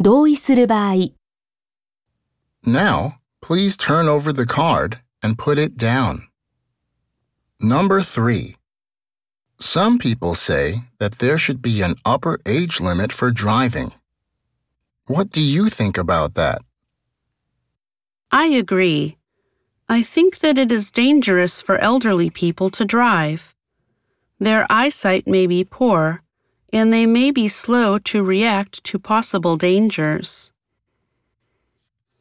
同意する場合、 Now, please turn over the card and put it down. Number three. Some people say that there should be an upper age limit for driving. What do you think about that? I agree. I think that it is dangerous for elderly people to drive. Their eyesight may be poor, and they may be slow to react to possible dangers.